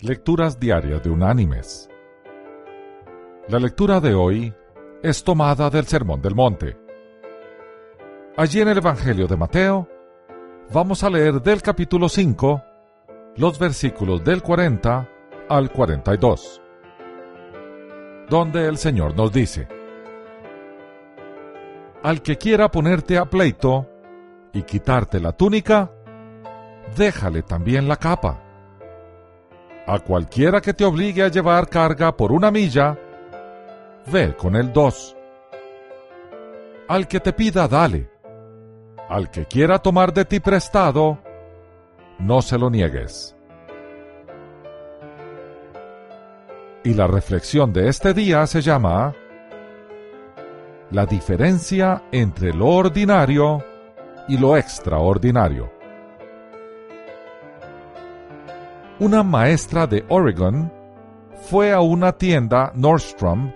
Lecturas Diarias de Unánimes. La lectura de hoy es tomada del Sermón del Monte. Allí en el Evangelio de Mateo vamos a leer del capítulo 5 los versículos del 40 al 42, donde el Señor nos dice, Al que quiera ponerte a pleito y quitarte la túnica, déjale también la capa a cualquiera que te obligue a llevar carga por una milla, ve con el dos. Al que te pida, dale. Al que quiera tomar de ti prestado, no se lo niegues. Y la reflexión de este día se llama La diferencia entre lo ordinario y lo extraordinario. Una maestra de Oregon fue a una tienda Nordstrom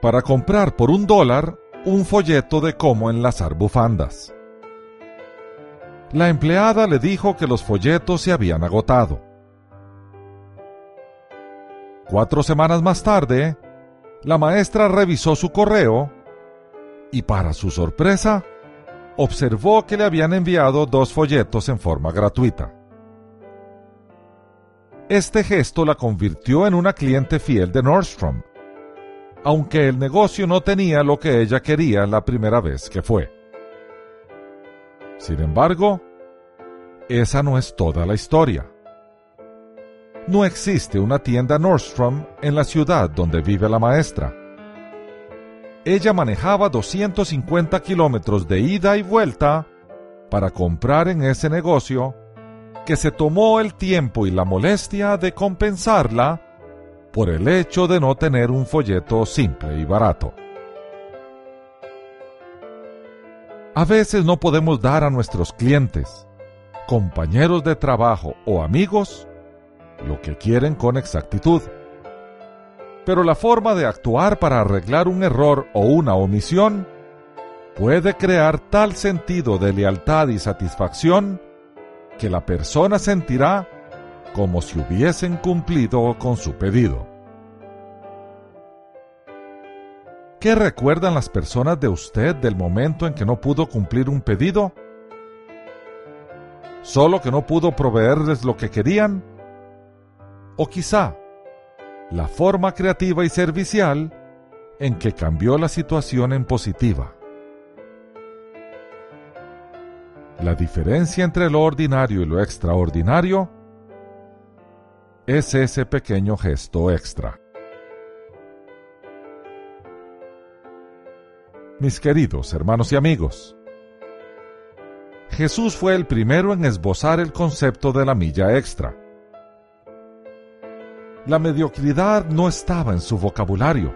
para comprar por un dólar un folleto de cómo enlazar bufandas. La empleada le dijo que los folletos se habían agotado. Cuatro semanas más tarde, la maestra revisó su correo y para su sorpresa, observó que le habían enviado dos folletos en forma gratuita. Este gesto la convirtió en una cliente fiel de Nordstrom, aunque el negocio no tenía lo que ella quería la primera vez que fue. Sin embargo, esa no es toda la historia. No existe una tienda Nordstrom en la ciudad donde vive la maestra. Ella manejaba 250 kilómetros de ida y vuelta para comprar en ese negocio que se tomó el tiempo y la molestia de compensarla por el hecho de no tener un folleto simple y barato. A veces no podemos dar a nuestros clientes, compañeros de trabajo o amigos lo que quieren con exactitud. Pero la forma de actuar para arreglar un error o una omisión puede crear tal sentido de lealtad y satisfacción que la persona sentirá como si hubiesen cumplido con su pedido. ¿Qué recuerdan las personas de usted del momento en que no pudo cumplir un pedido? ¿Solo que no pudo proveerles lo que querían? ¿O quizá la forma creativa y servicial en que cambió la situación en positiva? La diferencia entre lo ordinario y lo extraordinario es ese pequeño gesto extra. Mis queridos hermanos y amigos, Jesús fue el primero en esbozar el concepto de la milla extra. La mediocridad no estaba en su vocabulario.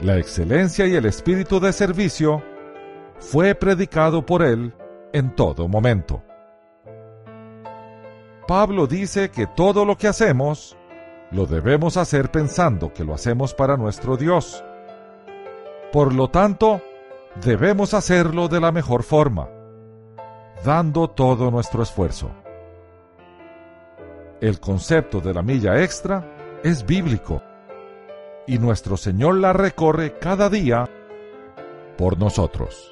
La excelencia y el espíritu de servicio fue predicado por él en todo momento. Pablo dice que todo lo que hacemos lo debemos hacer pensando que lo hacemos para nuestro Dios. Por lo tanto, debemos hacerlo de la mejor forma, dando todo nuestro esfuerzo. El concepto de la milla extra es bíblico y nuestro Señor la recorre cada día por nosotros.